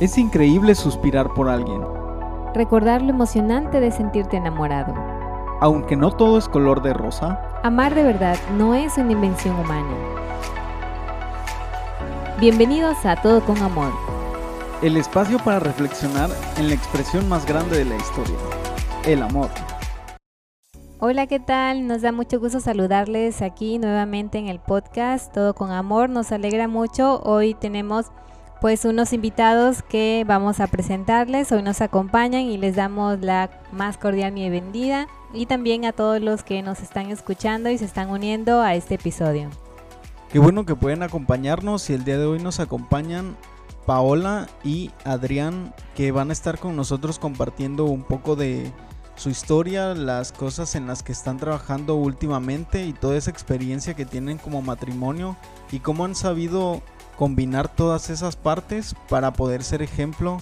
Es increíble suspirar por alguien. Recordar lo emocionante de sentirte enamorado. Aunque no todo es color de rosa. Amar de verdad no es una invención humana. Bienvenidos a Todo con Amor. El espacio para reflexionar en la expresión más grande de la historia, el amor. Hola, ¿qué tal? Nos da mucho gusto saludarles aquí nuevamente en el podcast Todo con Amor. Nos alegra mucho. Hoy tenemos pues unos invitados que vamos a presentarles. Hoy nos acompañan y les damos la más cordial bienvenida y también a todos los que nos están escuchando y se están uniendo a este episodio. Qué bueno que pueden acompañarnos y el día de hoy nos acompañan Paola y Adrián que van a estar con nosotros compartiendo un poco de su historia, las cosas en las que están trabajando últimamente y toda esa experiencia que tienen como matrimonio y cómo han sabido combinar todas esas partes para poder ser ejemplo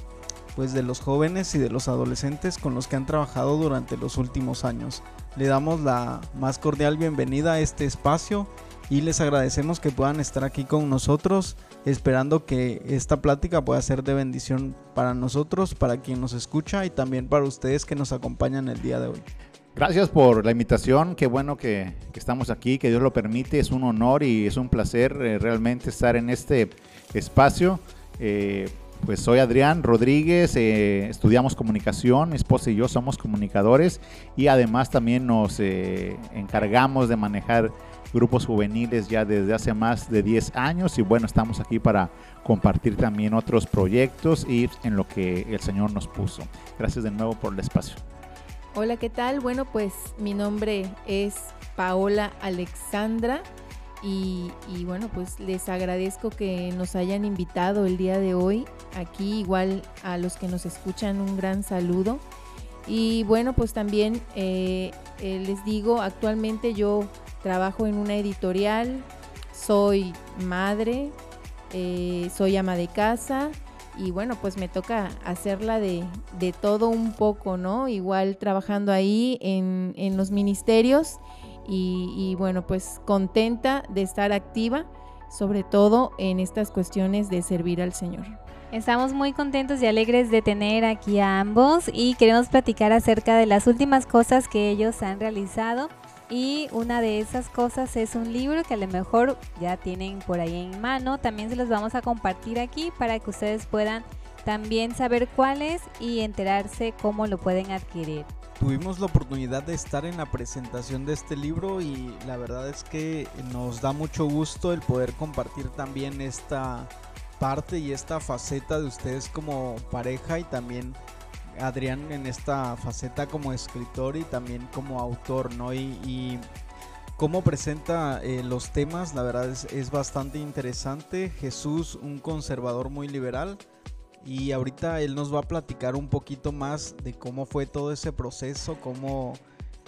pues de los jóvenes y de los adolescentes con los que han trabajado durante los últimos años. Le damos la más cordial bienvenida a este espacio y les agradecemos que puedan estar aquí con nosotros, esperando que esta plática pueda ser de bendición para nosotros, para quien nos escucha y también para ustedes que nos acompañan el día de hoy. Gracias por la invitación, qué bueno que, estamos aquí, que Dios lo permite, es un honor y es un placer eh, realmente estar en este espacio. Eh, pues soy Adrián Rodríguez, eh, estudiamos comunicación, mi esposa y yo somos comunicadores y además también nos encargamos de manejar grupos juveniles ya desde hace más de 10 años y bueno, estamos aquí para compartir también otros proyectos y en lo que el Señor nos puso. Gracias de nuevo por el espacio. Hola, ¿qué tal? Bueno, pues mi nombre es Paola Alexandra y, bueno, pues les agradezco que nos hayan invitado el día de hoy aquí, igual a los que nos escuchan un gran saludo. Y bueno, pues también eh, eh, les digo, actualmente yo trabajo en una editorial, soy madre, eh, soy ama de casa y bueno, pues me toca hacerla de, de todo un poco, ¿no? Igual trabajando ahí en, en los ministerios y, y, bueno, pues contenta de estar activa, sobre todo en estas cuestiones de servir al Señor. Estamos muy contentos y alegres de tener aquí a ambos y queremos platicar acerca de las últimas cosas que ellos han realizado y una de esas cosas es un libro que a lo mejor ya tienen por ahí en mano. También se los vamos a compartir aquí para que ustedes puedan también saber cuál es y enterarse cómo lo pueden adquirir. Tuvimos la oportunidad de estar en la presentación de este libro y la verdad es que nos da mucho gusto el poder compartir también esta parte y esta faceta de ustedes como pareja y también Adrián en esta faceta como escritor y también como autor, ¿no? Y, cómo presenta eh, los temas, la verdad es, bastante interesante. Jesús, un conservador muy liberal. Y ahorita él nos va a platicar un poquito más de cómo fue todo ese proceso, cómo,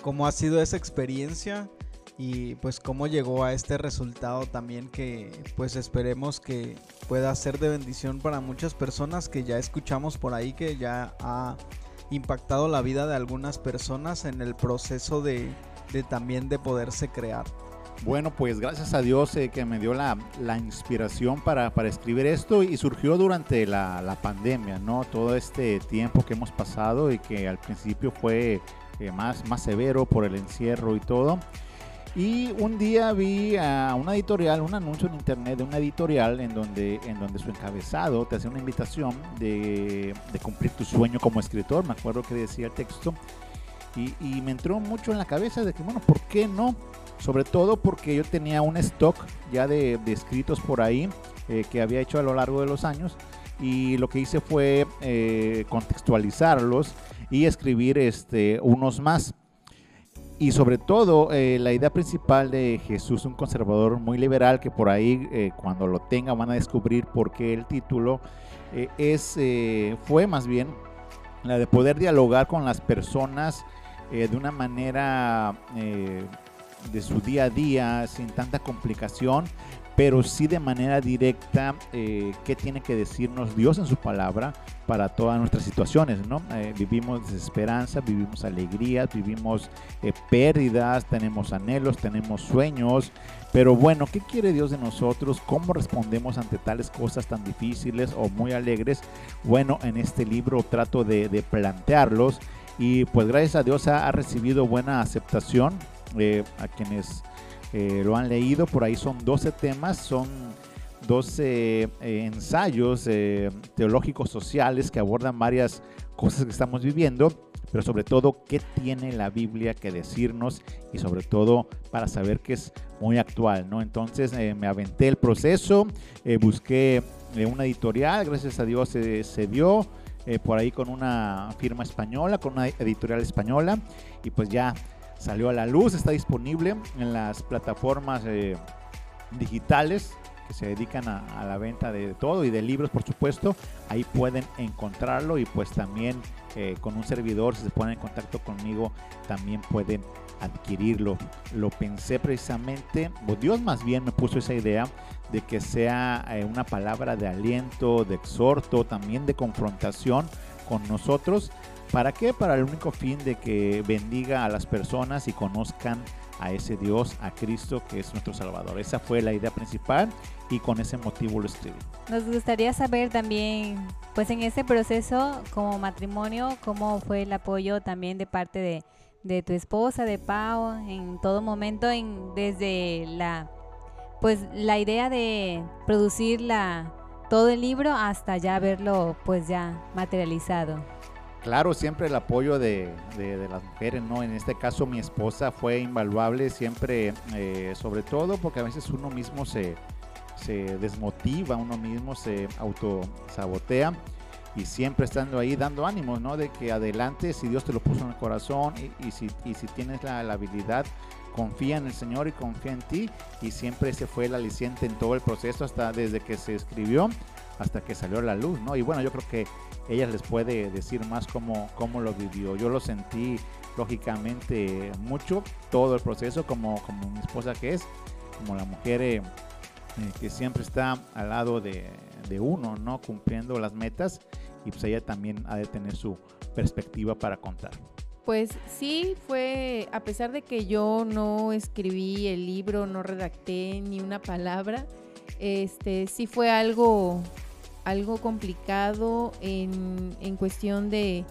cómo ha sido esa experiencia y pues cómo llegó a este resultado también que pues esperemos que pueda ser de bendición para muchas personas que ya escuchamos por ahí que ya ha impactado la vida de algunas personas en el proceso de, también de poderse crear. Bueno, pues gracias a Dios eh, que me dio la, inspiración para, escribir esto y surgió durante la, pandemia, ¿no? Todo este tiempo que hemos pasado y que al principio fue eh, más, más severo por el encierro y todo. Y un día vi a una editorial, un anuncio en internet de una editorial en donde, en donde su encabezado te hacía una invitación de, cumplir tu sueño como escritor, me acuerdo que decía el texto, y, me entró mucho en la cabeza de que, bueno, ¿por qué no? Sobre todo porque yo tenía un stock ya de, escritos por ahí eh, que había hecho a lo largo de los años, y lo que hice fue eh, contextualizarlos y escribir este, unos más y sobre todo eh, la idea principal de Jesús, un conservador muy liberal, que por ahí eh, cuando lo tenga van a descubrir por qué el título eh, es, fue más bien la de poder dialogar con las personas de una manera de su día a día, sin tanta complicación, pero sí de manera directa eh, qué tiene que decirnos Dios en su palabra para todas nuestras situaciones, ¿no? Eh, vivimos desesperanza, vivimos alegrías, vivimos eh, pérdidas, tenemos anhelos, tenemos sueños, pero bueno, ¿qué quiere Dios de nosotros? ¿Cómo respondemos ante tales cosas tan difíciles o muy alegres? Bueno, en este libro trato de, plantearlos y pues gracias a Dios ha, recibido buena aceptación a quienes eh, lo han leído, por ahí son 12 temas, son 12 eh, ensayos eh, teológicos sociales que abordan varias cosas que estamos viviendo, pero sobre todo qué tiene la Biblia que decirnos y sobre todo para saber que es muy actual, ¿no? Entonces me aventé el proceso, busqué una editorial, gracias a Dios se dio, por ahí con una firma española, con una editorial española, y pues ya salió a la luz, está disponible en las plataformas eh, digitales que se dedican a, la venta de todo y de libros, por supuesto. Ahí pueden encontrarlo y pues también eh, con un servidor, si se ponen en contacto conmigo, también pueden adquirirlo. Lo pensé precisamente, Dios más bien me puso esa idea de que sea eh, una palabra de aliento, de exhorto, también de confrontación con nosotros ¿Para qué? Para el único fin de que bendiga a las personas y conozcan a ese Dios, a Cristo que es nuestro Salvador. Esa fue la idea principal y con ese motivo lo escribí. Nos gustaría saber también, pues en ese proceso como matrimonio, cómo fue el apoyo también de parte de, de tu esposa, de Pau, en todo momento, en, desde la, pues la idea de producir la, todo el libro hasta ya verlo pues ya materializado. Claro, siempre el apoyo de, las mujeres, ¿no? En este caso mi esposa fue invaluable, siempre, eh, sobre todo porque a veces uno mismo se, desmotiva, uno mismo se autosabotea y siempre estando ahí dando ánimos, ¿no? De que adelante, si Dios te lo puso en el corazón y, si, si, tienes la, la, habilidad, confía en el Señor y confía en ti y siempre ese fue el aliciente en todo el proceso, hasta desde que se escribió hasta que salió a la luz, ¿no? Y bueno, yo creo que ella les puede decir más cómo, cómo lo vivió. Yo lo sentí lógicamente mucho, todo el proceso, como, como mi esposa que es, como la mujer eh, eh, que siempre está al lado de, de, uno, ¿no? Cumpliendo las metas y pues ella también ha de tener su perspectiva para contar. Pues sí, fue, a pesar de que yo no escribí el libro, no redacté ni una palabra, este sí fue algo algo complicado en, cuestión de,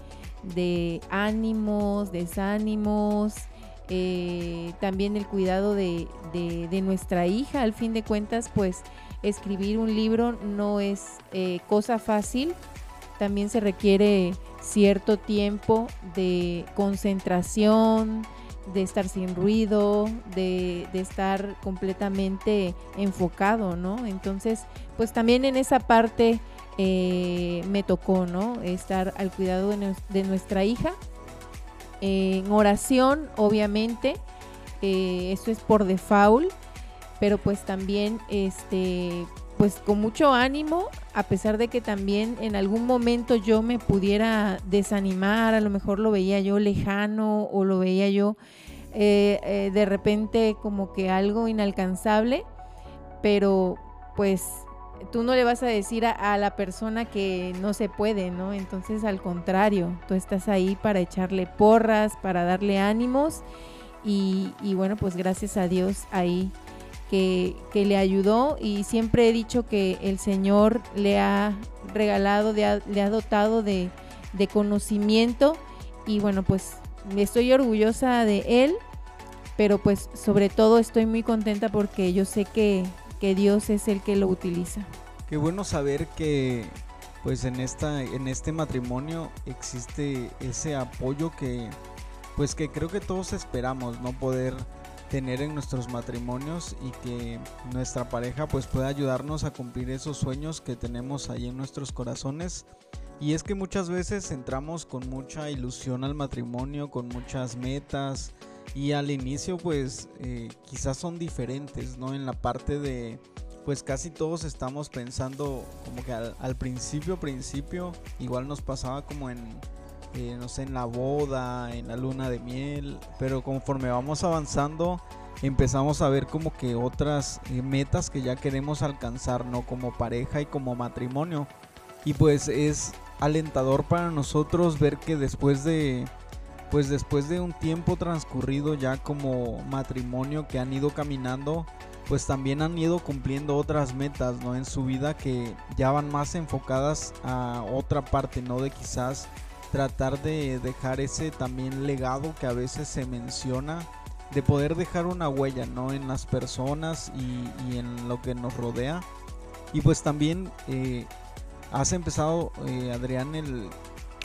ánimos, desánimos, eh, también el cuidado de, nuestra hija. Al fin de cuentas, pues escribir un libro no es eh, cosa fácil, también se requiere cierto tiempo de concentración, de estar sin ruido, de, estar completamente enfocado, ¿no? Entonces, pues también en esa parte eh, me tocó, ¿no? Estar al cuidado de, nuestra hija. en oración, obviamente, eh, eso es por default, pero pues también, este, pues con mucho ánimo, a pesar de que también en algún momento yo me pudiera desanimar, a lo mejor lo veía yo lejano o lo veía yo eh, de repente como que algo inalcanzable, pero pues tú no le vas a decir a, la persona que no se puede, ¿no? Entonces al contrario, tú estás ahí para echarle porras, para darle ánimos y, bueno, pues gracias a Dios ahí que, le ayudó y siempre he dicho que el Señor le ha regalado, le ha, dotado de, conocimiento y bueno, pues estoy orgullosa de él, pero pues sobre todo estoy muy contenta porque yo sé que, que Dios es el que lo utiliza. Qué bueno saber que pues en esta en este matrimonio existe ese apoyo que pues que creo que todos esperamos no poder tener en nuestros matrimonios y que nuestra pareja pues pueda ayudarnos a cumplir esos sueños que tenemos ahí en nuestros corazones y es que muchas veces entramos con mucha ilusión al matrimonio con muchas metas y al inicio pues eh, quizás son diferentes, ¿no? En la parte de pues casi todos estamos pensando como que al, principio, principio, igual nos pasaba como en, eh, no sé, en la boda, en la luna de miel, pero conforme vamos avanzando, empezamos a ver como que otras eh, metas que ya queremos alcanzar, ¿no? Como pareja y como matrimonio. Y pues es alentador para nosotros ver que después de pues después de un tiempo transcurrido ya como matrimonio que han ido caminando, pues también han ido cumpliendo otras metas, ¿no? En su vida que ya van más enfocadas a otra parte, ¿no? De quizás tratar de dejar ese también legado que a veces se menciona de poder dejar una huella, ¿no? En las personas y, en lo que nos rodea. Y pues también eh, has empezado, eh, Adrián, el,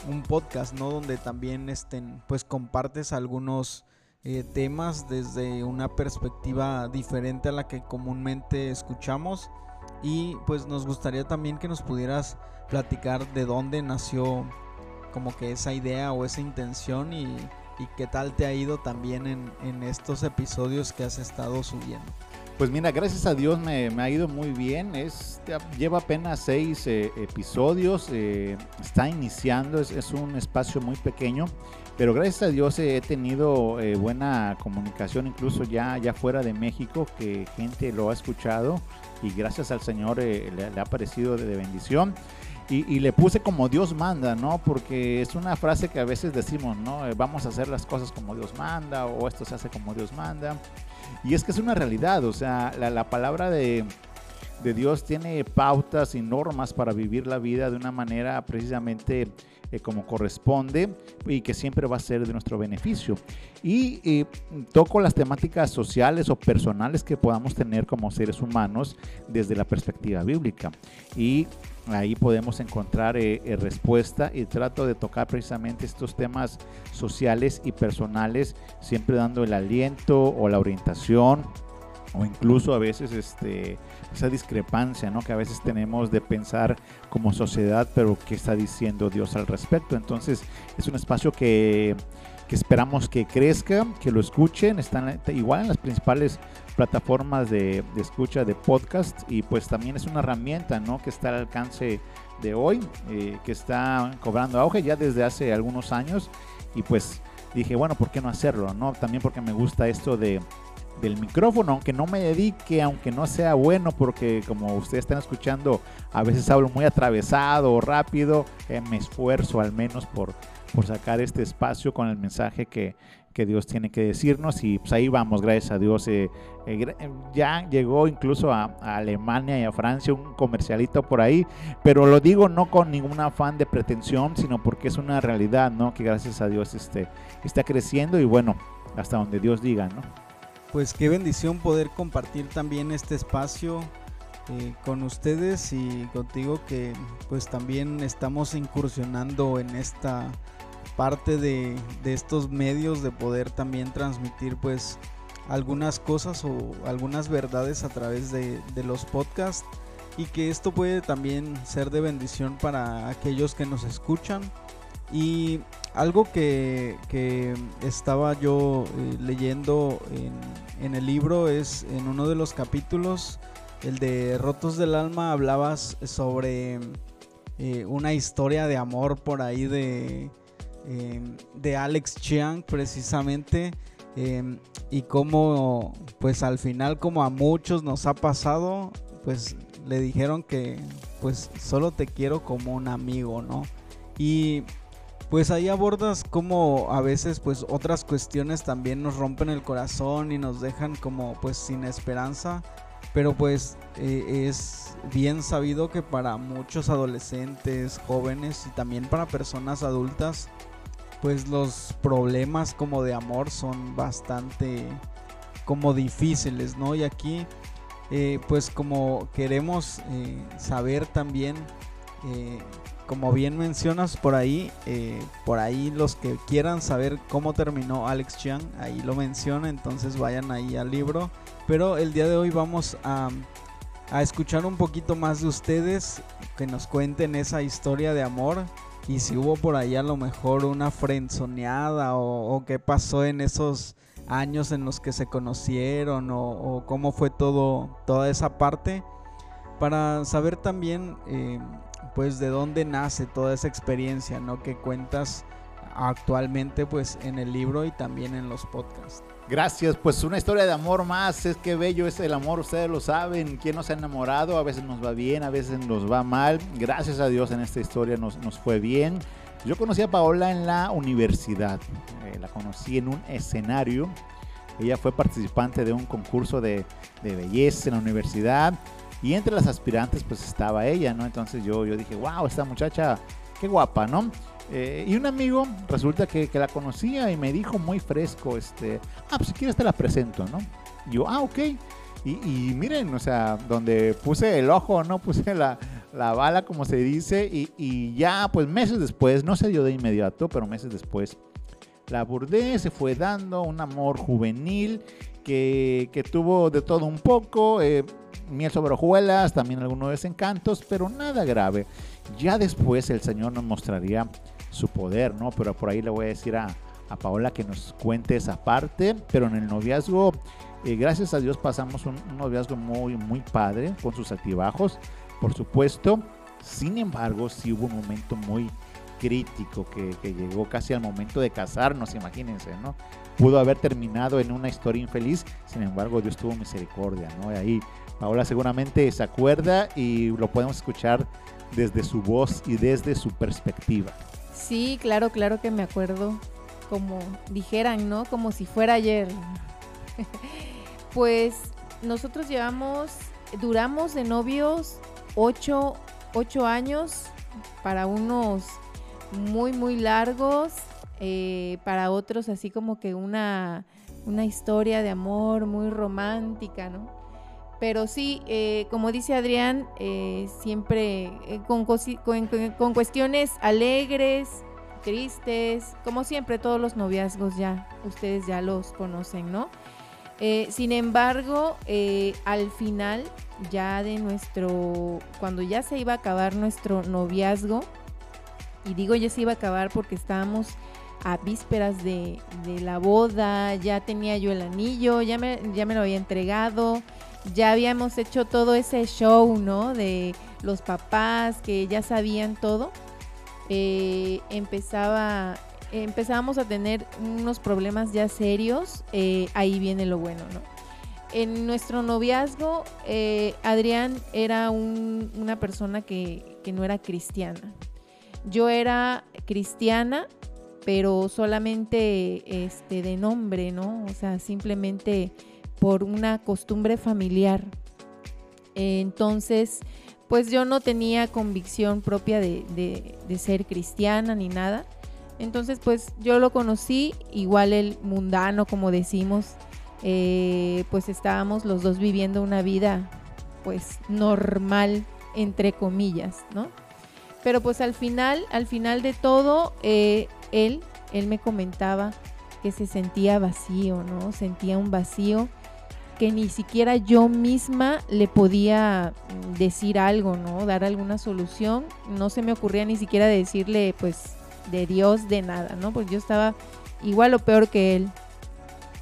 un podcast, ¿no? Donde también estén, pues compartes algunos eh, temas desde una perspectiva diferente a la que comúnmente escuchamos. Y pues nos gustaría también que nos pudieras platicar de dónde nació como que esa idea o esa intención y y qué tal te ha ido también en, estos episodios que has estado subiendo. Pues mira, gracias a Dios me, ha ido muy bien. Es, lleva apenas seis eh, episodios. Eh, está iniciando, es, un espacio muy pequeño. Pero gracias a Dios he tenido eh, buena comunicación, incluso ya, ya fuera de México, que gente lo ha escuchado. Y gracias al Señor le, ha parecido de bendición. Y, le puse como Dios manda, ¿no? Porque es una frase que a veces decimos, ¿no? Eh, vamos a hacer las cosas como Dios manda o esto se hace como Dios manda. Y es que es una realidad, o sea, la, palabra de, Dios tiene pautas y normas para vivir la vida de una manera precisamente eh, como corresponde y que siempre va a ser de nuestro beneficio. Y, y, toco las temáticas sociales o personales que podamos tener como seres humanos desde la perspectiva bíblica. Y Ahí podemos encontrar eh, eh, respuesta y trato de tocar precisamente estos temas sociales y personales, siempre dando el aliento o la orientación o incluso a veces este, esa discrepancia ¿no? que a veces tenemos de pensar como sociedad, pero qué está diciendo Dios al respecto. Entonces es un espacio que, que esperamos que crezca, que lo escuchen, están igual en las principales plataformas de, escucha de podcast y pues también es una herramienta ¿no? que está al alcance de hoy, eh, que está cobrando auge ya desde hace algunos años y pues dije, bueno, ¿por qué no hacerlo? ¿no? También porque me gusta esto de, del micrófono, aunque no me dedique, aunque no sea bueno, porque como ustedes están escuchando, a veces hablo muy atravesado o rápido, eh, me esfuerzo al menos por, por sacar este espacio con el mensaje que, que Dios tiene que decirnos y pues ahí vamos, gracias a Dios. Eh, eh, ya llegó incluso a, Alemania y a Francia un comercialito por ahí, pero lo digo no con ningún afán de pretensión, sino porque es una realidad, ¿no? Que gracias a Dios este, está creciendo y bueno, hasta donde Dios diga, ¿no? Pues qué bendición poder compartir también este espacio eh, con ustedes y contigo que pues también estamos incursionando en esta parte de, estos medios de poder también transmitir pues algunas cosas o algunas verdades a través de, los podcasts y que esto puede también ser de bendición para aquellos que nos escuchan. Y algo que, estaba yo eh, leyendo en, el libro es en uno de los capítulos el de Rotos del Alma hablabas sobre eh, una historia de amor por ahí de Em, de Alex Chiang precisamente em, y como pues al final como a muchos nos ha pasado pues le dijeron que pues solo te quiero como un amigo no y pues ahí abordas como a veces pues otras cuestiones también nos rompen el corazón y nos dejan como pues sin esperanza pero pues eh, es bien sabido que para muchos adolescentes jóvenes y también para personas adultas pues los problemas como de amor son bastante como difíciles, ¿no? Y aquí eh, pues como queremos eh, saber también, eh, como bien mencionas por ahí, por ahí los que quieran saber cómo terminó Alex Chiang, ahí lo menciona, entonces vayan ahí al libro. Pero el día de hoy vamos a escuchar un poquito más de ustedes, que nos cuenten esa historia de amor y si hubo por ahí a lo mejor una frenzoneada o, qué pasó en esos años en los que se conocieron o, cómo fue todo toda esa parte. Para saber también eh, pues de dónde nace toda esa experiencia no que cuentas actualmente pues en el libro y también en los podcasts Gracias, pues una historia de amor más, es que bello es el amor, ustedes lo saben, quien nos ha enamorado, a veces nos va bien, a veces nos va mal, gracias a Dios en esta historia nos, nos fue bien. Yo conocí a Paola en la universidad, eh, la conocí en un escenario, ella fue participante de un concurso de, de, belleza en la universidad. Y entre las aspirantes pues estaba ella, ¿no? Entonces yo, yo dije, wow, esta muchacha, qué guapa, ¿no? Eh, y un amigo resulta que, que, la conocía y me dijo muy fresco, este, ah, pues si quieres te la presento, ¿no? Y yo, ah, ok. Y, y, miren, o sea, donde puse el ojo, ¿no? Puse la, la bala, como se dice, y, y, ya, pues meses después, no se dio de inmediato, pero meses después, la abordé, se fue dando un amor juvenil que, que tuvo de todo un poco, eh, miel sobre hojuelas, también algunos desencantos, pero nada grave. Ya después el Señor nos mostraría su poder, ¿no? Pero por ahí le voy a decir a, a Paola que nos cuente esa parte, pero en el noviazgo, eh, gracias a Dios pasamos un, noviazgo muy, muy padre, con sus altibajos, por supuesto. Sin embargo, sí hubo un momento muy crítico que, que llegó casi al momento de casarnos, imagínense, ¿no? Pudo haber terminado en una historia infeliz, sin embargo, Dios tuvo misericordia, ¿no? Y ahí Paola seguramente se acuerda y lo podemos escuchar desde su voz y desde su perspectiva. Sí, claro, claro que me acuerdo. Como dijeran, ¿no? Como si fuera ayer. pues nosotros llevamos, duramos de novios ocho, ocho años, para unos muy, muy largos, eh, para otros así como que una, una historia de amor muy romántica, ¿no? Pero sí, eh, como dice Adrián, eh, siempre eh, con, cuestiones alegres, tristes, como siempre todos los noviazgos ya, ustedes ya los conocen, ¿no? Eh, sin embargo, al final ya de nuestro, cuando ya se iba a acabar nuestro noviazgo, y digo ya se iba a acabar porque estábamos a vísperas de, de la boda, ya tenía yo el anillo, ya me, ya me lo había entregado, ya habíamos hecho todo ese show, ¿no? De los papás que ya sabían todo. Eh, empezaba, empezábamos a tener unos problemas ya serios. Eh, ahí viene lo bueno, ¿no? En nuestro noviazgo, eh, Adrián era un, una persona que, que no era cristiana. Yo era cristiana, pero solamente este, de nombre, ¿no? O sea, simplemente por una costumbre familiar. Entonces, pues yo no tenía convicción propia de, de, ser cristiana ni nada. Entonces, pues yo lo conocí, igual el mundano, como decimos, eh, pues estábamos los dos viviendo una vida, pues normal, entre comillas, ¿no? Pero pues al final, al final de todo, eh, él, él me comentaba que se sentía vacío, ¿no? Sentía un vacío que ni siquiera yo misma le podía decir algo, ¿no? Dar alguna solución. No se me ocurría ni siquiera decirle, pues, de Dios, de nada, ¿no? Porque yo estaba igual o peor que él.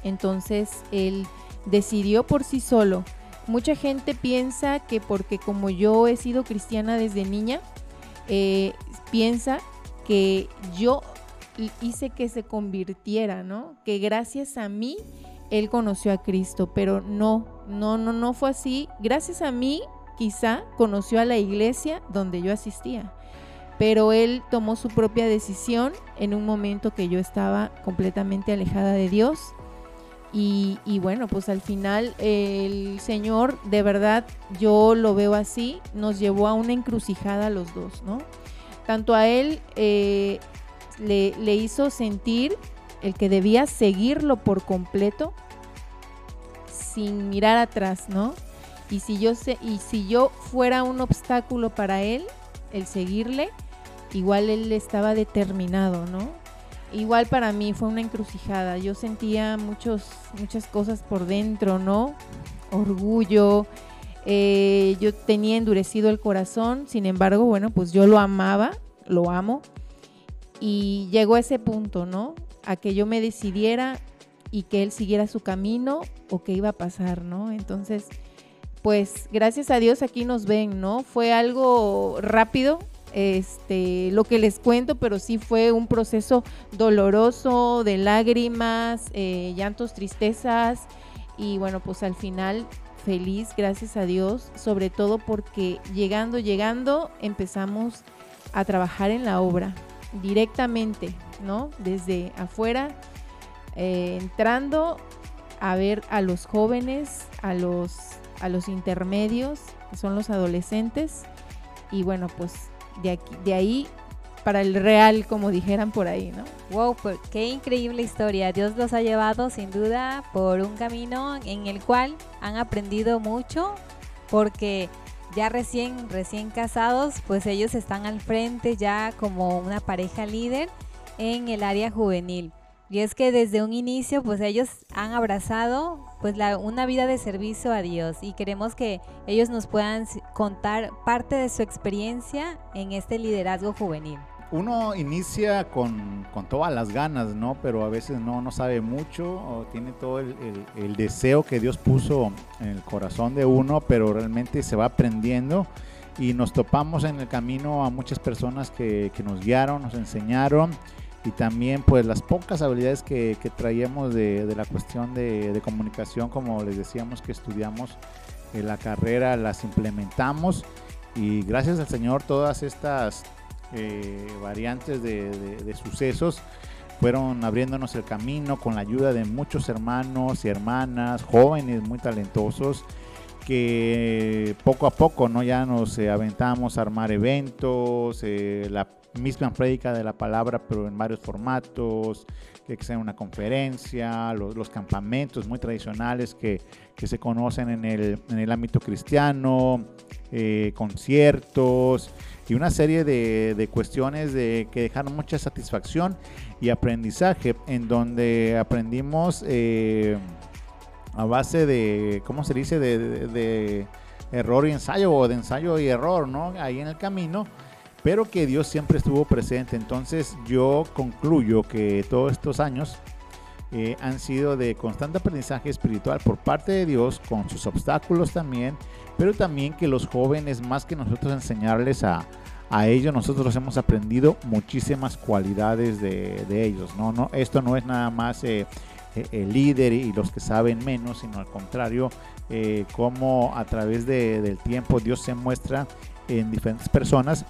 Entonces, él decidió por sí solo. Mucha gente piensa que porque como yo he sido cristiana desde niña, eh, piensa que yo hice que se convirtiera, ¿no? Que gracias a mí él conoció a Cristo, pero no, no, no, no fue así. Gracias a mí, quizá conoció a la iglesia donde yo asistía, pero él tomó su propia decisión en un momento que yo estaba completamente alejada de Dios. Y, bueno, pues al final el Señor, de verdad, yo lo veo así, nos llevó a una encrucijada los dos, ¿no? Tanto a él eh, le hizo sentir el que debía seguirlo por completo sin mirar atrás, ¿no? Y si yo sé, y si yo fuera un obstáculo para él, el seguirle, igual él estaba determinado, ¿no? Igual para mí fue una encrucijada. Yo sentía muchos, muchas cosas por dentro, ¿no? Orgullo. Eh, yo tenía endurecido el corazón. Sin embargo, bueno, pues yo lo amaba, lo amo. Y llegó a ese punto, ¿no? A que yo me decidiera y que él siguiera su camino o qué iba a pasar, ¿no? Entonces, pues gracias a Dios aquí nos ven, ¿no? Fue algo rápido, este, lo que les cuento, pero sí fue un proceso doloroso de lágrimas, eh, llantos, tristezas y bueno, pues al final feliz, gracias a Dios, sobre todo porque llegando, llegando, empezamos a trabajar en la obra directamente, ¿no? Desde afuera, eh, entrando a ver a los jóvenes, a los, a los intermedios, que son los adolescentes, y bueno, pues de, aquí, de ahí para el real, como dijeran por ahí, ¿no? Wow, pues qué increíble historia. Dios los ha llevado sin duda por un camino en el cual han aprendido mucho, porque ya recién, recién casados, pues ellos están al frente ya como una pareja líder en el área juvenil. Y es que desde un inicio, pues ellos han abrazado pues una vida de servicio a Dios y queremos que ellos nos puedan contar parte de su experiencia en este liderazgo juvenil. Uno inicia con, todas las ganas, ¿no? Pero a veces no, no sabe mucho o tiene todo el, el deseo que Dios puso en el corazón de uno, pero realmente se va aprendiendo. Y nos topamos en el camino a muchas personas que, que nos guiaron, nos enseñaron. Y también pues las pocas habilidades que, que traíamos de, de, la cuestión de, de, comunicación, como les decíamos que estudiamos en la carrera, las implementamos. Y gracias al Señor todas estas eh, variantes de, sucesos fueron abriéndonos el camino con la ayuda de muchos hermanos y hermanas, jóvenes muy talentosos que poco a poco no ya nos eh, aventamos a armar eventos, eh, la misma prédica de la palabra, pero en varios formatos, que sea una conferencia, los, campamentos muy tradicionales que, que se conocen en el, en el ámbito cristiano, conciertos y una serie de, de, cuestiones de, que dejaron mucha satisfacción y aprendizaje, en donde aprendimos eh, a base de, ¿cómo se dice?, de, de, de error y ensayo o de ensayo y error, ¿no? Ahí en el camino pero que Dios siempre estuvo presente. Entonces yo concluyo que todos estos años eh, han sido de constante aprendizaje espiritual por parte de Dios, con sus obstáculos también, pero también que los jóvenes, más que nosotros enseñarles a, a ellos, nosotros hemos aprendido muchísimas cualidades de, de ellos. ¿no? No, esto no es nada más eh, eh, el líder y los que saben menos, sino al contrario, eh, como a través de, del tiempo Dios se muestra en diferentes personas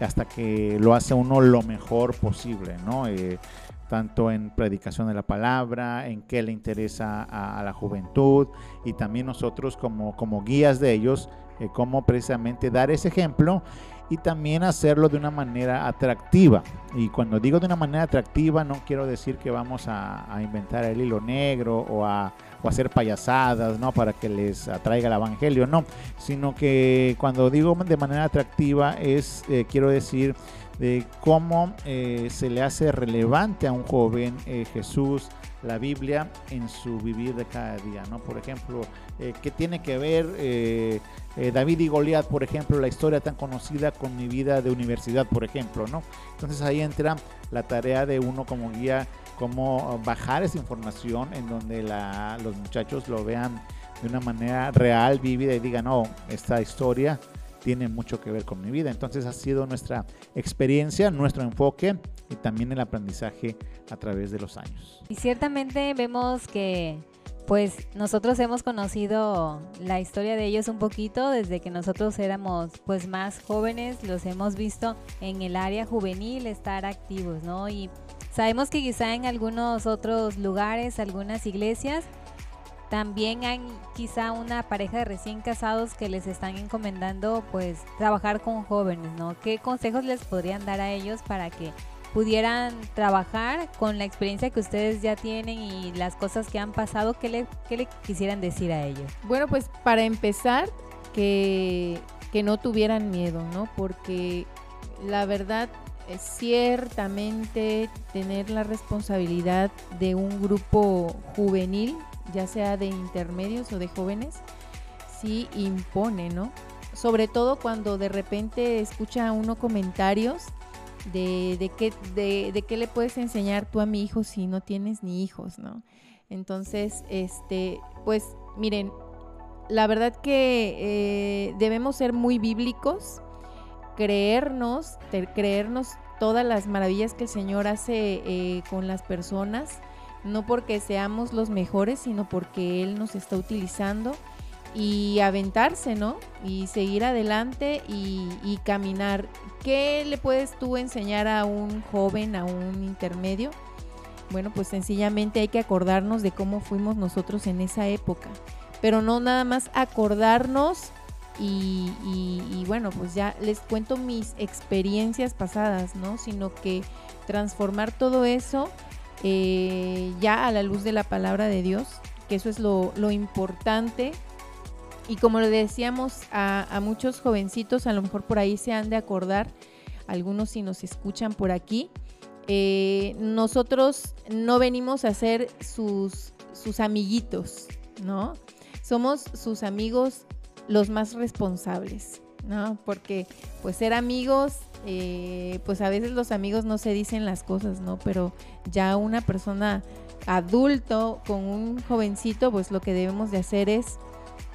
hasta que lo hace uno lo mejor posible, ¿no? Eh, tanto en predicación de la palabra, en qué le interesa a, la juventud y también nosotros como, como guías de ellos, eh, cómo precisamente dar ese ejemplo y también hacerlo de una manera atractiva. Y cuando digo de una manera atractiva, no quiero decir que vamos a, inventar el hilo negro o a, hacer payasadas, ¿no? Para que les atraiga el evangelio, no. Sino que cuando digo de manera atractiva es, eh, quiero decir, de cómo eh, se le hace relevante a un joven eh, Jesús, la Biblia en su vivir de cada día, ¿no? Por ejemplo, eh, ¿qué tiene que ver eh, eh, David y Goliat, por ejemplo, la historia tan conocida con mi vida de universidad, por ejemplo, ¿no? Entonces ahí entra la tarea de uno como guía, cómo bajar esa información en donde la, los muchachos lo vean de una manera real, vívida y digan, no, esta historia tiene mucho que ver con mi vida. Entonces ha sido nuestra experiencia, nuestro enfoque y también el aprendizaje a través de los años. Y ciertamente vemos que pues nosotros hemos conocido la historia de ellos un poquito desde que nosotros éramos pues más jóvenes, los hemos visto en el área juvenil estar activos, ¿no? Y sabemos que quizá en algunos otros lugares, algunas iglesias, también hay quizá una pareja de recién casados que les están encomendando pues trabajar con jóvenes, ¿no? ¿Qué consejos les podrían dar a ellos para que pudieran trabajar con la experiencia que ustedes ya tienen y las cosas que han pasado? ¿Qué le, qué le quisieran decir a ellos? Bueno, pues para empezar, que, que no tuvieran miedo, ¿no? Porque la verdad es ciertamente tener la responsabilidad de un grupo juvenil ya sea de intermedios o de jóvenes, sí impone, ¿no? Sobre todo cuando de repente escucha uno comentarios de, de, qué, de, qué le puedes enseñar tú a mi hijo si no tienes ni hijos, ¿no? Entonces, este, pues miren, la verdad que eh, debemos ser muy bíblicos creernos, creernos todas las maravillas que el Señor hace eh, con las personas, no porque seamos los mejores, sino porque Él nos está utilizando y aventarse, ¿no? Y seguir adelante y, caminar. ¿Qué le puedes tú enseñar a un joven, a un intermedio? Bueno, pues sencillamente hay que acordarnos de cómo fuimos nosotros en esa época, pero no nada más acordarnos y, bueno, pues ya les cuento mis experiencias pasadas, ¿no? Sino que transformar todo eso eh, ya a la luz de la palabra de Dios, que eso es lo, importante. Y como lo decíamos a, muchos jovencitos, a lo mejor por ahí se han de acordar, algunos si nos escuchan por aquí, eh, nosotros no venimos a ser sus, sus amiguitos, ¿no? Somos sus amigos los más responsables, ¿no? Porque pues ser amigos, eh, pues a veces los amigos no se dicen las cosas, ¿no? Pero ya una persona adulto con un jovencito, pues lo que debemos de hacer es,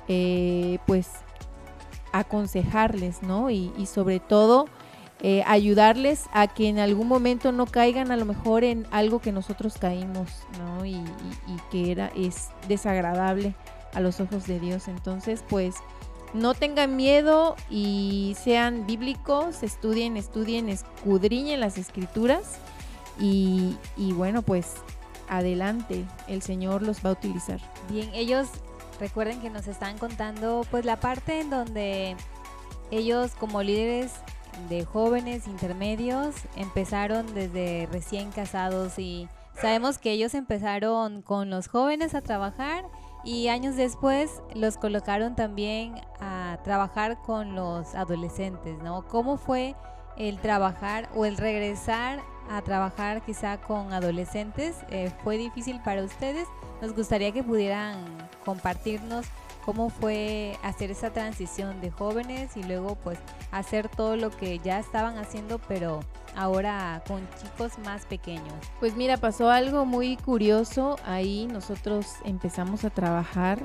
eh, pues, aconsejarles, ¿no? Y, sobre todo, eh, ayudarles a que en algún momento no caigan a lo mejor en algo que nosotros caímos, ¿no? Y, y que era, es desagradable a los ojos de Dios. Entonces, pues, no tengan miedo y sean bíblicos, estudien, estudien, escudriñen las escrituras y, bueno, pues adelante, el Señor los va a utilizar. Bien, ellos recuerden que nos están contando pues la parte en donde ellos como líderes de jóvenes intermedios empezaron desde recién casados y sabemos que ellos empezaron con los jóvenes a trabajar y años después los colocaron también a trabajar con los adolescentes, ¿no? ¿Cómo fue el trabajar o el regresar a trabajar quizá con adolescentes? Eh, ¿Fue difícil para ustedes? Nos gustaría que pudieran compartirnos cómo fue hacer esa transición de jóvenes y luego pues hacer todo lo que ya estaban haciendo pero ahora con chicos más pequeños. Pues mira, pasó algo muy curioso ahí, nosotros empezamos a trabajar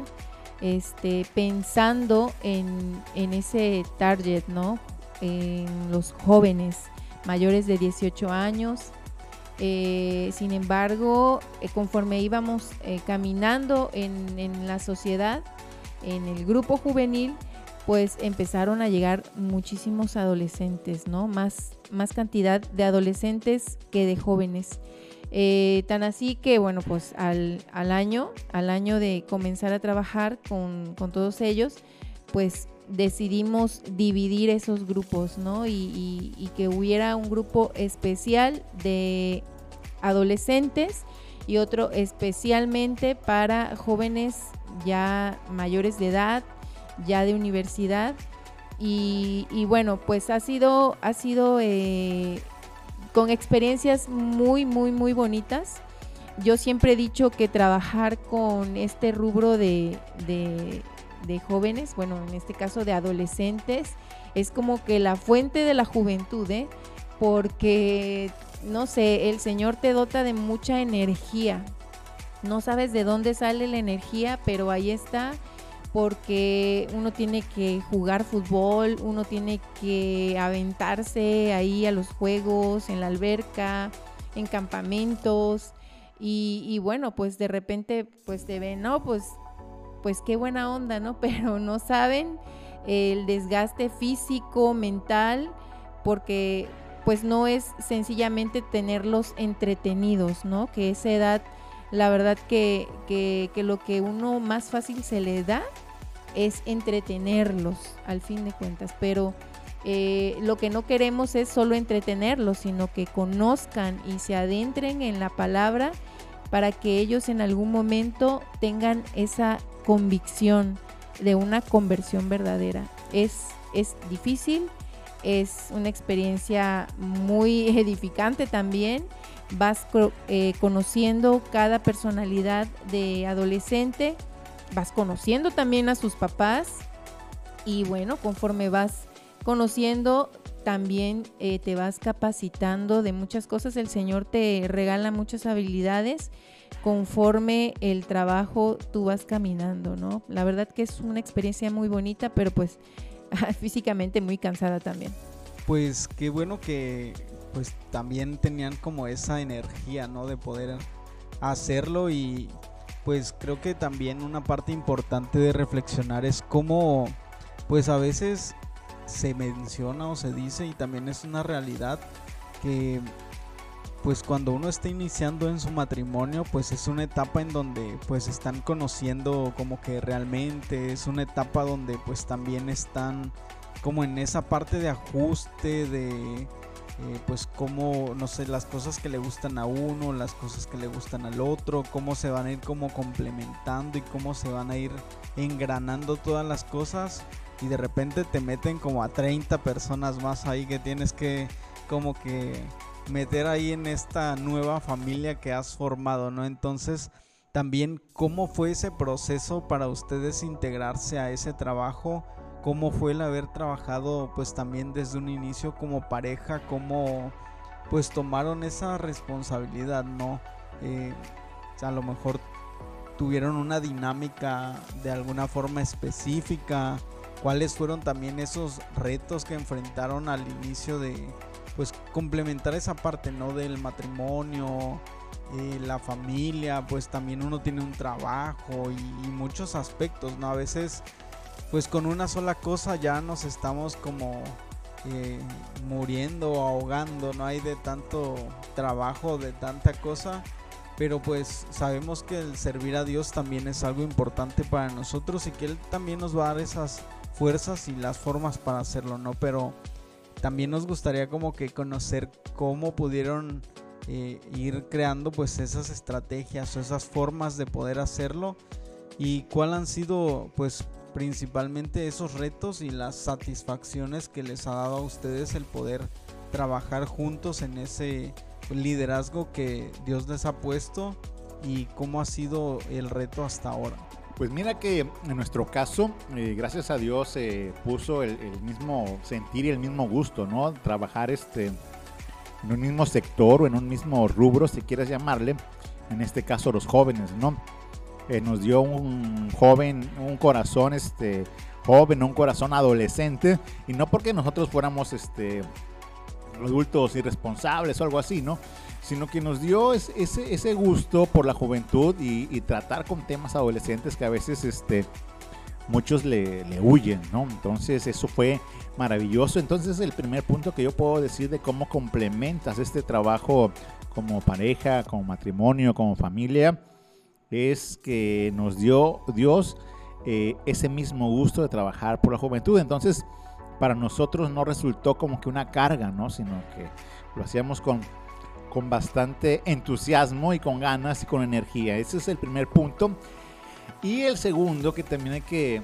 este, pensando en, en ese target, ¿no? En los jóvenes mayores de 18 años. Eh, sin embargo, eh, conforme íbamos eh, caminando en, en la sociedad, en el grupo juvenil, pues empezaron a llegar muchísimos adolescentes, ¿no? Más, más cantidad de adolescentes que de jóvenes. Eh, tan así que, bueno, pues al, año, al año de comenzar a trabajar con, todos ellos, pues decidimos dividir esos grupos, ¿no? Y, que hubiera un grupo especial de adolescentes y otro especialmente para jóvenes ya mayores de edad, ya de universidad. Y, bueno, pues ha sido, ha sido eh, con experiencias muy, muy, muy bonitas. Yo siempre he dicho que trabajar con este rubro de, de, jóvenes, bueno, en este caso de adolescentes, es como que la fuente de la juventud, ¿eh? porque, no sé, el Señor te dota de mucha energía, no sabes de dónde sale la energía, pero ahí está porque uno tiene que jugar fútbol, uno tiene que aventarse ahí a los juegos, en la alberca, en campamentos y, bueno, pues de repente pues te ven, no, pues, pues qué buena onda, ¿no? Pero no saben el desgaste físico, mental, porque pues no es sencillamente tenerlos entretenidos, ¿no? Que esa edad la verdad que, lo que uno más fácil se le da es entretenerlos, al fin de cuentas, pero eh, lo que no queremos es solo entretenerlos, sino que conozcan y se adentren en la palabra para que ellos en algún momento tengan esa convicción de una conversión verdadera. Es, es difícil, es una experiencia muy edificante también vas eh, conociendo cada personalidad de adolescente, vas conociendo también a sus papás y bueno, conforme vas conociendo, también eh, te vas capacitando de muchas cosas. El Señor te regala muchas habilidades conforme el trabajo tú vas caminando, ¿no? La verdad que es una experiencia muy bonita, pero pues físicamente muy cansada también. pues qué bueno que pues también tenían como esa energía, ¿no? De poder hacerlo y pues creo que también una parte importante de reflexionar es cómo pues a veces se menciona o se dice y también es una realidad que pues cuando uno está iniciando en su matrimonio pues es una etapa en donde pues están conociendo como que realmente es una etapa donde pues también están como en esa parte de ajuste de eh, pues cómo, no sé, las cosas que le gustan a uno, las cosas que le gustan al otro, cómo se van a ir como complementando y cómo se van a ir engranando todas las cosas y de repente te meten como a 30 personas más ahí que tienes que como que meter ahí en esta nueva familia que has formado, ¿no? Entonces, también cómo fue ese proceso para ustedes integrarse a ese trabajo cómo fue el haber trabajado pues también desde un inicio como pareja, cómo pues tomaron esa responsabilidad, ¿no? Eh, a lo mejor tuvieron una dinámica de alguna forma específica, cuáles fueron también esos retos que enfrentaron al inicio de pues complementar esa parte, ¿no? Del matrimonio, eh, la familia, pues también uno tiene un trabajo y, y muchos aspectos, ¿no? A veces pues con una sola cosa ya nos estamos como eh, muriendo ahogando, no hay de tanto trabajo, de tanta cosa, pero pues sabemos que el servir a Dios también es algo importante para nosotros y que Él también nos va a dar esas fuerzas y las formas para hacerlo, ¿no? Pero también nos gustaría como que conocer cómo pudieron eh, ir creando pues esas estrategias o esas formas de poder hacerlo y cuál han sido pues principalmente esos retos y las satisfacciones que les ha dado a ustedes el poder trabajar juntos en ese liderazgo que Dios les ha puesto y cómo ha sido el reto hasta ahora. Pues mira que en nuestro caso, eh, gracias a Dios se puso el, mismo sentir y el mismo gusto, ¿no? Trabajar este, en un mismo sector o en un mismo rubro, si quieres llamarle, en este caso los jóvenes, ¿no? Eh, nos dio un joven, un corazón este, joven, un corazón adolescente, y no porque nosotros fuéramos este, adultos irresponsables o algo así, ¿no? Sino que nos dio ese, ese gusto por la juventud y, tratar con temas adolescentes que a veces este, muchos le, le, huyen, ¿no? Entonces eso fue maravilloso. Entonces el primer punto que yo puedo decir de cómo complementas este trabajo como pareja, como matrimonio, como familia, es que nos dio Dios eh, ese mismo gusto de trabajar por la juventud. Entonces, para nosotros no resultó como que una carga, ¿no? Sino que lo hacíamos con, con bastante entusiasmo y con ganas y con energía. Ese es el primer punto. Y el segundo que también hay que,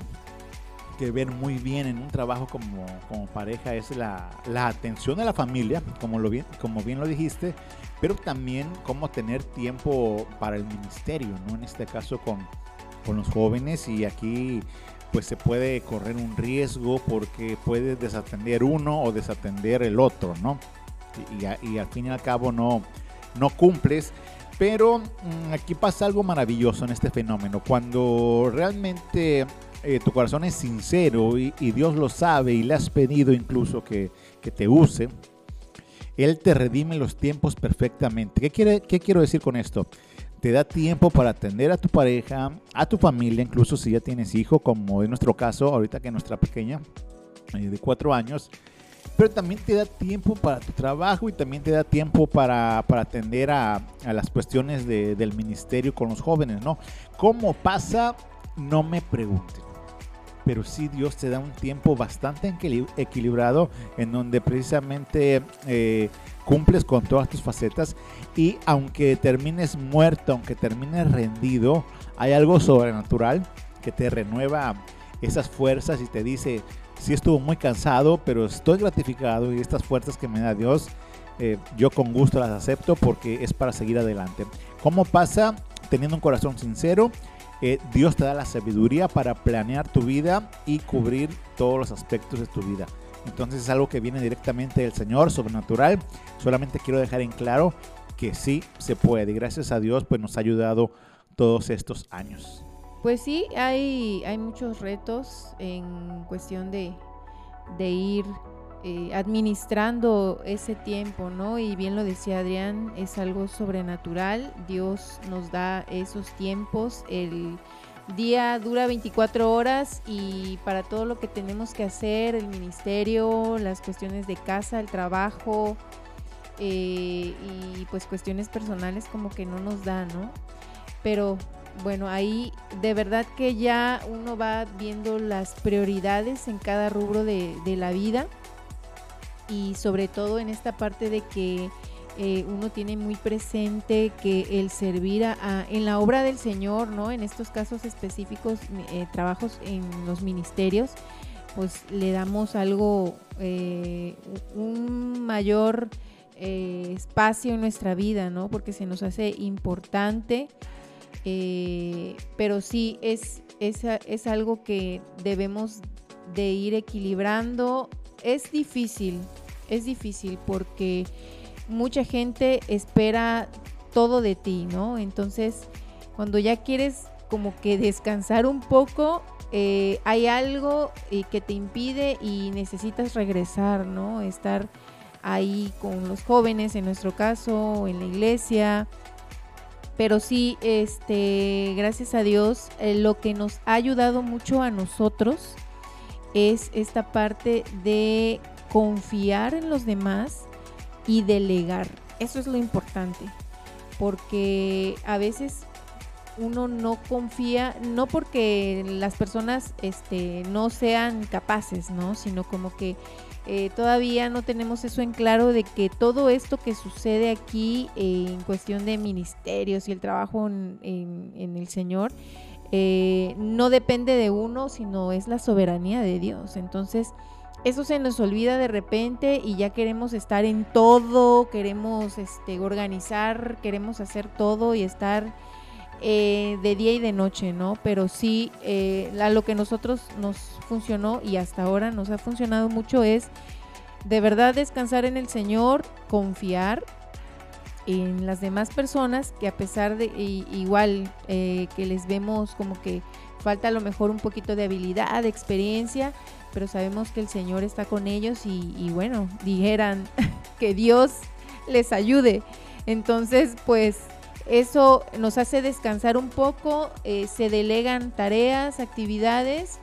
que ver muy bien en un trabajo como, como pareja es la, la, atención de la familia, como, lo bien, como bien lo dijiste, pero también cómo tener tiempo para el ministerio, ¿no? En este caso con, con los jóvenes y aquí pues se puede correr un riesgo porque puedes desatender uno o desatender el otro, ¿no? Y, y, al fin y al cabo no, no cumples. Pero mm, aquí pasa algo maravilloso en este fenómeno. Cuando realmente eh, tu corazón es sincero y, Dios lo sabe y le has pedido incluso que, te use, él te redime los tiempos perfectamente. ¿Qué, quiere, ¿Qué quiero decir con esto? Te da tiempo para atender a tu pareja, a tu familia, incluso si ya tienes hijo, como en nuestro caso, ahorita que nuestra pequeña, eh, de cuatro años, pero también te da tiempo para tu trabajo y también te da tiempo para, atender a, las cuestiones de, del ministerio con los jóvenes, ¿no? ¿Cómo pasa? No me pregunten pero sí Dios te da un tiempo bastante equilibrado en donde precisamente eh, cumples con todas tus facetas y aunque termines muerto, aunque termines rendido, hay algo sobrenatural que te renueva esas fuerzas y te dice, sí estuvo muy cansado, pero estoy gratificado y estas fuerzas que me da Dios, eh, yo con gusto las acepto porque es para seguir adelante. ¿Cómo pasa? Teniendo un corazón sincero eh, Dios te da la sabiduría para planear tu vida y cubrir todos los aspectos de tu vida. Entonces es algo que viene directamente del Señor, sobrenatural. Solamente quiero dejar en claro que sí se puede. Y gracias a Dios pues nos ha ayudado todos estos años. Pues sí, hay, hay muchos retos en cuestión de, de ir eh, administrando ese tiempo, ¿no? Y bien lo decía Adrián, es algo sobrenatural. Dios nos da esos tiempos. El día dura 24 horas y para todo lo que tenemos que hacer, el ministerio, las cuestiones de casa, el trabajo eh, y pues cuestiones personales como que no nos da, ¿no? Pero bueno, ahí de verdad que ya uno va viendo las prioridades en cada rubro de, la vida y sobre todo en esta parte de que eh, uno tiene muy presente que el servir a, en la obra del Señor, ¿no? En estos casos específicos, eh, trabajos en los ministerios, pues le damos algo, eh, un mayor espacio en nuestra vida, ¿no? Porque se nos hace importante pero sí es, es, es algo que debemos de ir equilibrando. Es difícil, es difícil porque mucha gente espera todo de ti, ¿no? Entonces, cuando ya quieres como que descansar un poco, eh, hay algo eh, que te impide y necesitas regresar, ¿no? Estar ahí con los jóvenes, en nuestro caso, en la iglesia, pero sí, este, gracias a Dios, eh, lo que nos ha ayudado mucho a nosotros es esta parte de confiar en los demás y delegar. Eso es lo importante, porque a veces uno no confía, no porque las personas este, no sean capaces, ¿no? Sino como que eh, todavía no tenemos eso en claro de que todo esto que sucede aquí eh, en cuestión de ministerios y el trabajo en, el Señor eh, no depende de uno, sino es la soberanía de Dios. Entonces, eso se nos olvida de repente y ya queremos estar en todo, queremos este, organizar, queremos hacer todo y estar de día y de noche, ¿no? Pero sí, a lo que nosotros nos funcionó y hasta ahora nos ha funcionado mucho es de verdad descansar en el Señor, confiar en las demás personas que a pesar de igual eh, que les vemos como que falta a lo mejor un poquito de habilidad, de experiencia, pero sabemos que el Señor está con ellos y, bueno, dijeran que Dios les ayude. Entonces, pues eso nos hace descansar un poco, eh, se delegan tareas, actividades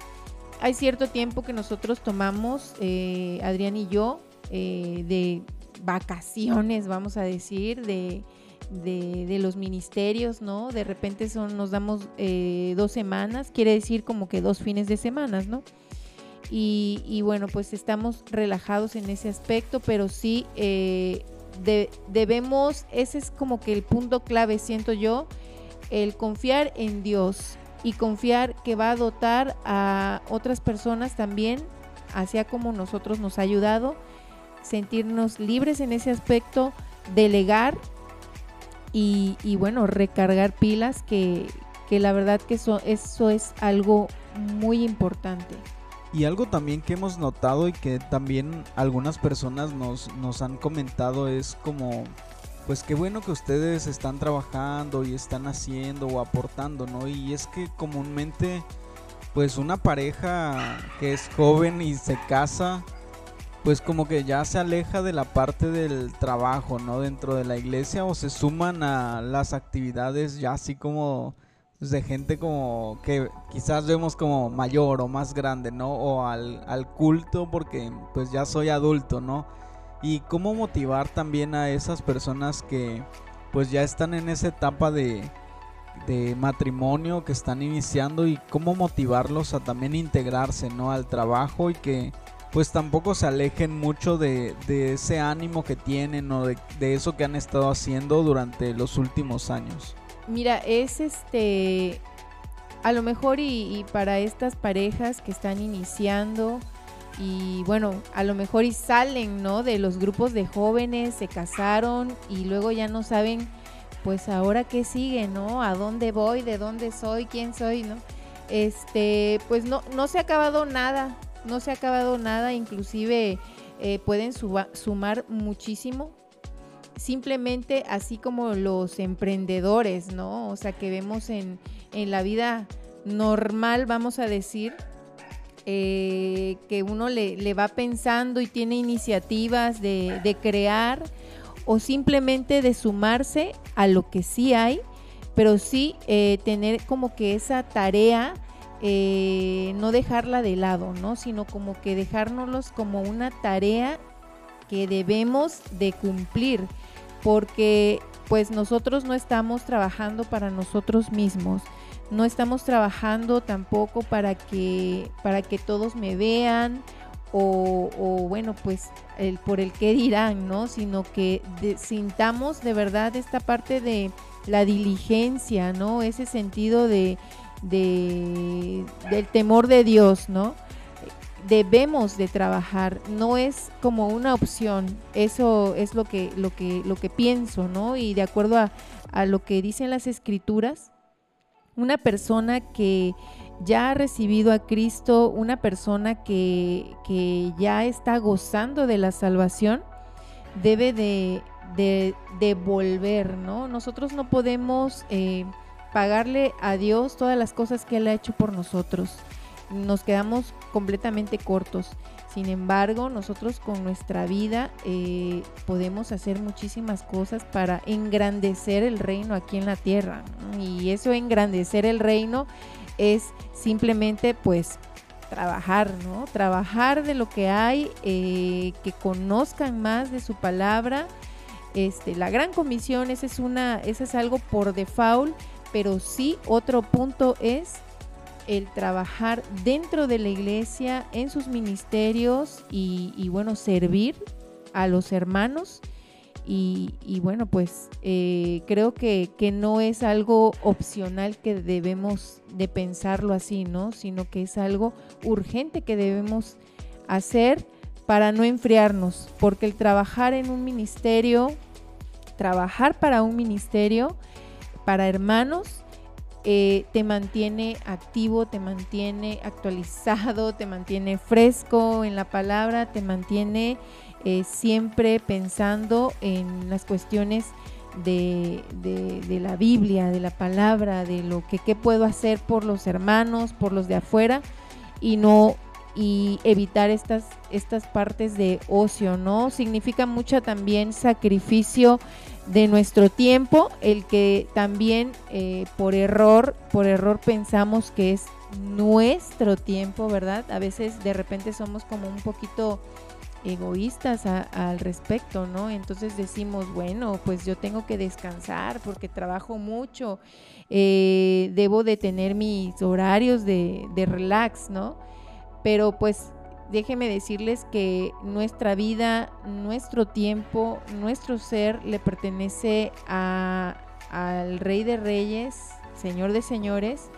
hay cierto tiempo que nosotros tomamos, eh, Adrián y yo, de vacaciones, vamos a decir, de, los ministerios, ¿no? De repente son, nos damos eh, dos semanas, quiere decir como que dos fines de semanas, ¿no? Y, bueno, pues estamos relajados en ese aspecto, pero sí debemos, ese es como que el punto clave, siento yo, el confiar en Dios, y confiar que va a dotar a otras personas también, hacia como nosotros nos ha ayudado, sentirnos libres en ese aspecto, delegar y, bueno, recargar pilas, que, la verdad que eso, eso es algo muy importante. Y algo también que hemos notado y que también algunas personas nos, nos han comentado es como pues qué bueno que ustedes están trabajando y están haciendo o aportando, ¿no? Y es que comúnmente, pues una pareja que es joven y se casa, pues como que ya se aleja de la parte del trabajo, ¿no? Dentro de la iglesia o se suman a las actividades ya así como pues, de gente como que quizás vemos como mayor o más grande, ¿no? O al, al culto porque pues ya soy adulto, ¿no? y cómo motivar también a esas personas que pues ya están en esa etapa de, matrimonio que están iniciando y cómo motivarlos a también integrarse ¿no? al trabajo y que pues tampoco se alejen mucho de, ese ánimo que tienen o de, eso que han estado haciendo durante los últimos años. Mira, es este, a lo mejor y para estas parejas que están iniciando, y bueno, a lo mejor y salen, ¿no? De los grupos de jóvenes, se casaron y luego ya no saben, pues ahora qué sigue, ¿no? ¿A dónde voy? ¿De dónde soy? ¿Quién soy? ¿No? Este, pues no, no se ha acabado nada, no se ha acabado nada, inclusive eh, pueden sumar muchísimo. Simplemente así como los emprendedores, ¿no? O sea, que vemos en, en la vida normal, vamos a decir, eh, que uno le, va pensando y tiene iniciativas de, crear o simplemente de sumarse a lo que sí hay, pero sí eh, tener como que esa tarea, eh, no dejarla de lado, ¿no? Sino como que dejárnoslos como una tarea que debemos de cumplir, porque pues nosotros no estamos trabajando para nosotros mismos, no estamos trabajando tampoco para que, para que todos me vean o, bueno, pues el, por el qué dirán, ¿no? Sino que sintamos de verdad esta parte de la diligencia, ¿no? Ese sentido de, de, del temor de Dios, ¿no? Debemos de trabajar, no es como una opción, eso es lo que, lo que, lo que pienso, ¿no? Y de acuerdo a, a lo que dicen las escrituras, una persona que ya ha recibido a Cristo, una persona que, ya está gozando de la salvación, debe de, devolver, ¿no? Nosotros no podemos eh, pagarle a Dios todas las cosas que Él ha hecho por nosotros. Nos quedamos completamente cortos. Sin embargo, nosotros con nuestra vida eh, podemos hacer muchísimas cosas para engrandecer el reino aquí en la tierra. Y eso engrandecer el reino es simplemente pues trabajar, ¿no? Trabajar de lo que hay, eh, que conozcan más de su palabra. Este, la gran comisión, esa es una, esa es algo por default, pero sí otro punto es el trabajar dentro de la iglesia, en sus ministerios y, bueno, servir a los hermanos. Y, bueno, pues eh, creo que, que, no es algo opcional que debemos de pensarlo así, ¿no? Sino que es algo urgente que debemos hacer para no enfriarnos, porque el trabajar en un ministerio, trabajar para un ministerio, para hermanos, eh, te mantiene activo, te mantiene actualizado, te mantiene fresco en la palabra, te mantiene eh, siempre pensando en las cuestiones de, la Biblia, de la palabra, de lo que qué puedo hacer por los hermanos, por los de afuera y no y evitar estas, estas partes de ocio, ¿no? Significa mucho también sacrificio de nuestro tiempo, el que también eh, por error, por error pensamos que es nuestro tiempo, ¿verdad? A veces de repente somos como un poquito egoístas al respecto, ¿no? Entonces decimos, bueno, pues yo tengo que descansar porque trabajo mucho, eh, debo de tener mis horarios de, de relax, ¿no? Pero pues déjeme decirles que nuestra vida, nuestro tiempo, nuestro ser le pertenece al Rey de Reyes, Señor de Señores.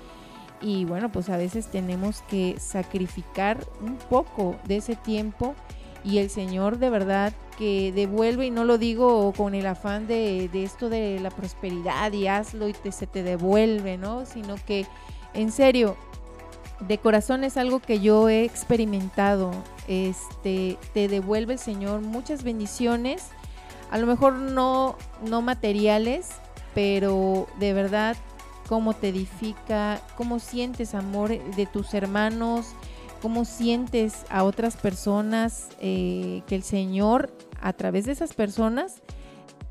Y bueno, pues a veces tenemos que sacrificar un poco de ese tiempo y el Señor de verdad que devuelve, y no lo digo con el afán de, esto de la prosperidad y hazlo y te, se te devuelve, ¿no? Sino que en serio, de corazón es algo que yo he experimentado. Este, te devuelve el Señor muchas bendiciones, a lo mejor no, no materiales, pero de verdad cómo te edifica, cómo sientes amor de tus hermanos, cómo sientes a otras personas, eh, que el Señor a través de esas personas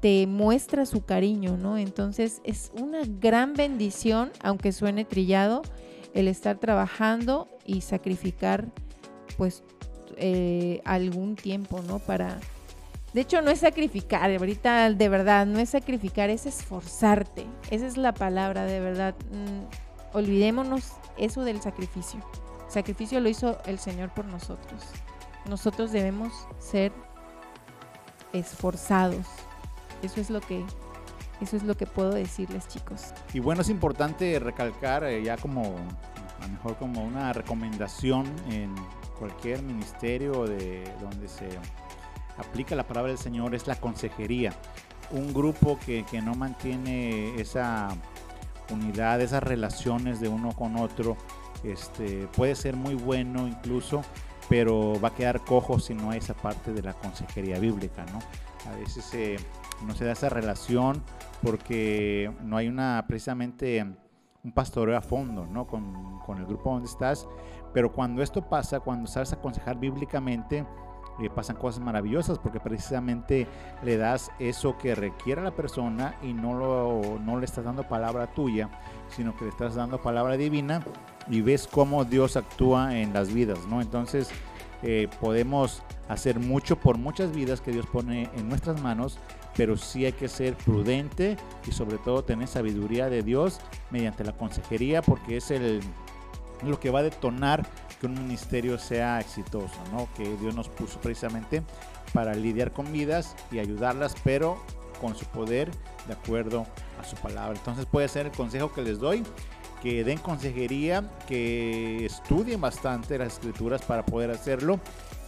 te muestra su cariño, ¿no? Entonces es una gran bendición, aunque suene trillado, el estar trabajando y sacrificar pues eh, algún tiempo, ¿no? Para... De hecho, no es sacrificar, ahorita de verdad, no es sacrificar, es esforzarte. Esa es la palabra, de verdad. Mm, olvidémonos eso del sacrificio. sacrificio lo hizo el Señor por nosotros. Nosotros debemos ser esforzados. Eso es lo que eso es lo que puedo decirles, chicos. Y bueno, es importante recalcar eh, ya como, a lo mejor como una recomendación en cualquier ministerio de donde se aplica la palabra del Señor es la consejería. Un grupo que, que no mantiene esa unidad, esas relaciones de uno con otro, este, puede ser muy bueno incluso, pero va a quedar cojo si no hay esa parte de la consejería bíblica, ¿no? A veces eh, no se da esa relación porque no hay una precisamente un pastoreo a fondo, ¿no? Con, con, el grupo donde estás, Pero cuando esto pasa, cuando sabes aconsejar bíblicamente, eh, pasan cosas maravillosas porque precisamente le das eso que requiere a la persona y no, lo, no le estás dando palabra tuya, sino que le estás dando palabra divina y ves cómo Dios actúa en las vidas, ¿no? Entonces eh, podemos hacer mucho por muchas vidas que Dios pone en nuestras manos, pero sí hay que ser prudente y sobre todo tener sabiduría de Dios mediante la consejería porque es el, lo que va a detonar que un ministerio sea exitoso, ¿no? que Dios nos puso precisamente para lidiar con vidas y ayudarlas, pero con su poder de acuerdo a su palabra. Entonces puede ser el consejo que les doy, que den consejería, que estudien bastante las escrituras para poder hacerlo.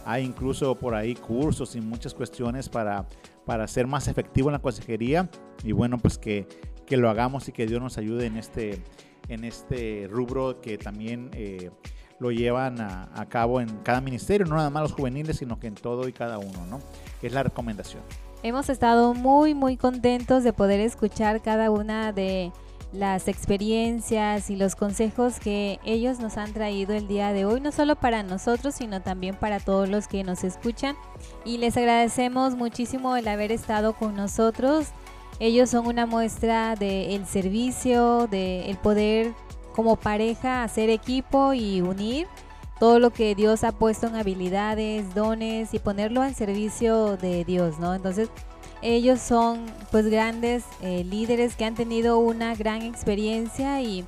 Hay incluso por ahí cursos y muchas cuestiones para, para ser más efectivo en la consejería y bueno, pues que, que lo hagamos y que Dios nos ayude en este, en este rubro que también... Eh, lo llevan a, cabo en cada ministerio, no nada más los juveniles, sino que en todo y cada uno, ¿no? Es la recomendación. Hemos estado muy, muy contentos de poder escuchar cada una de las experiencias y los consejos que ellos nos han traído el día de hoy, no solo para nosotros, sino también para todos los que nos escuchan. Y les agradecemos muchísimo el haber estado con nosotros. Ellos son una muestra del servicio, del el poder como pareja hacer equipo y unir todo lo que Dios ha puesto en habilidades, dones y ponerlo al servicio de Dios, ¿no? Entonces, ellos son pues grandes eh, líderes que han tenido una gran experiencia y,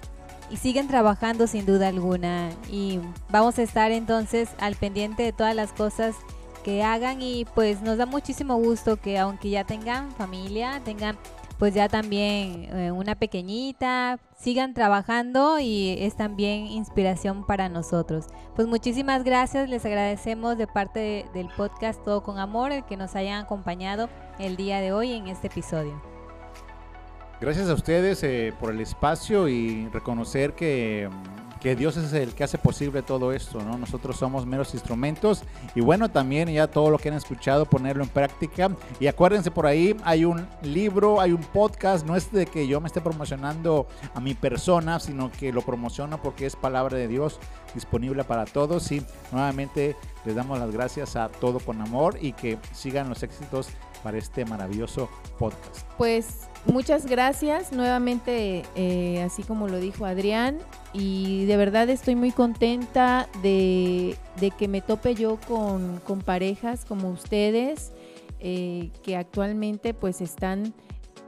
y, siguen trabajando sin duda alguna. Y vamos a estar entonces al pendiente de todas las cosas que hagan y pues nos da muchísimo gusto que aunque ya tengan familia, tengan pues ya también eh, una pequeñita, sigan trabajando y es también inspiración para nosotros. Pues muchísimas gracias, les agradecemos de parte del podcast Todo con Amor el que nos hayan acompañado el día de hoy en este episodio. Gracias a ustedes eh, por el espacio y reconocer que que Dios es el que hace posible todo esto, ¿no? Nosotros somos meros instrumentos y bueno, también ya todo lo que han escuchado, ponerlo en práctica. Y acuérdense por ahí, hay un libro, hay un podcast, no es de que yo me esté promocionando a mi persona, sino que lo promociono porque es palabra de Dios disponible para todos y nuevamente les damos las gracias a todo con amor y que sigan los éxitos para este maravilloso podcast. Pues muchas gracias nuevamente, eh, así como lo dijo Adrián, y de verdad estoy muy contenta de, que me tope yo con, parejas como ustedes, eh, que actualmente pues están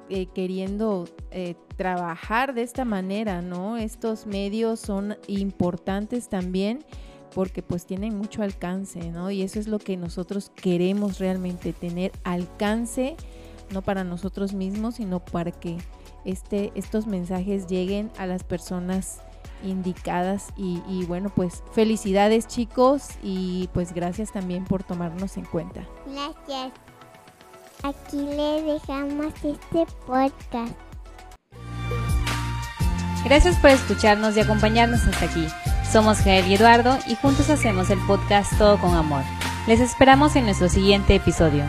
eh, queriendo trabajar de esta manera, ¿no? Estos medios son importantes también porque pues tienen mucho alcance, ¿no? Y eso es lo que nosotros queremos realmente, tener alcance, no para nosotros mismos, sino para que este, estos mensajes lleguen a las personas indicadas y, y, bueno pues felicidades chicos y pues gracias también por tomarnos en cuenta. Gracias. Aquí le dejamos este podcast. Gracias por escucharnos y acompañarnos hasta aquí. Somos Jael y Eduardo y juntos hacemos el podcast Todo con Amor. Les esperamos en nuestro siguiente episodio.